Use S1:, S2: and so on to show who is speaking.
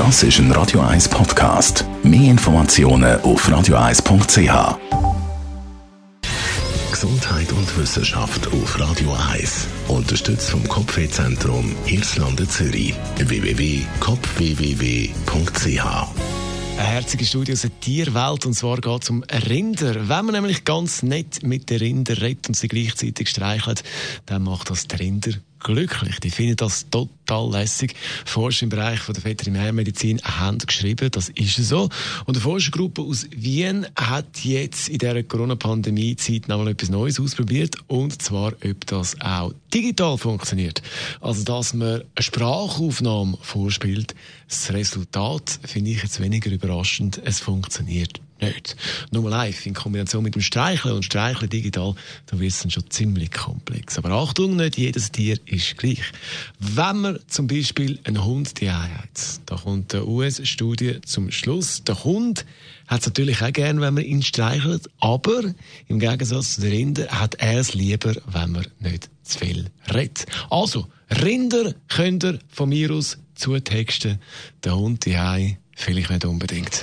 S1: Das ist ein Radio 1 Podcast. Mehr Informationen auf radio1.ch. Gesundheit und Wissenschaft auf Radio 1. Unterstützt vom Kopfwehzentrum Irlande Zürich. www.kopfwww.ch
S2: eine herzige Studie aus der Tierwelt und zwar geht es um Rinder. Wenn man nämlich ganz nett mit den Rinder redet und sie gleichzeitig streichelt, dann macht das die Rinder glücklich. Die finden das total lässig. Forscher im Bereich von der Veterinärmedizin haben geschrieben, das ist so. Und eine Forschergruppe aus Wien hat jetzt in dieser Corona-Pandemie-Zeit nochmal etwas Neues ausprobiert. Und zwar, ob das auch digital funktioniert. Also, dass man eine Sprachaufnahme vorspielt. Das Resultat finde ich jetzt weniger überraschend. Es funktioniert nicht. Nur live in Kombination mit dem Streicheln und Streicheln digital, da wird es dann schon ziemlich komplex. Aber Achtung, nicht jedes Tier ist gleich. Wenn man zum Beispiel einen Hund die hat, da kommt eine US-Studie zum Schluss, der Hund hat es natürlich auch gern, wenn man ihn streichelt, aber im Gegensatz zu den Rindern hat er es lieber, wenn man nicht zu viel redet. Also, Rinder könnt ihr von mir aus zutexten, der Hund die vielleicht nicht unbedingt.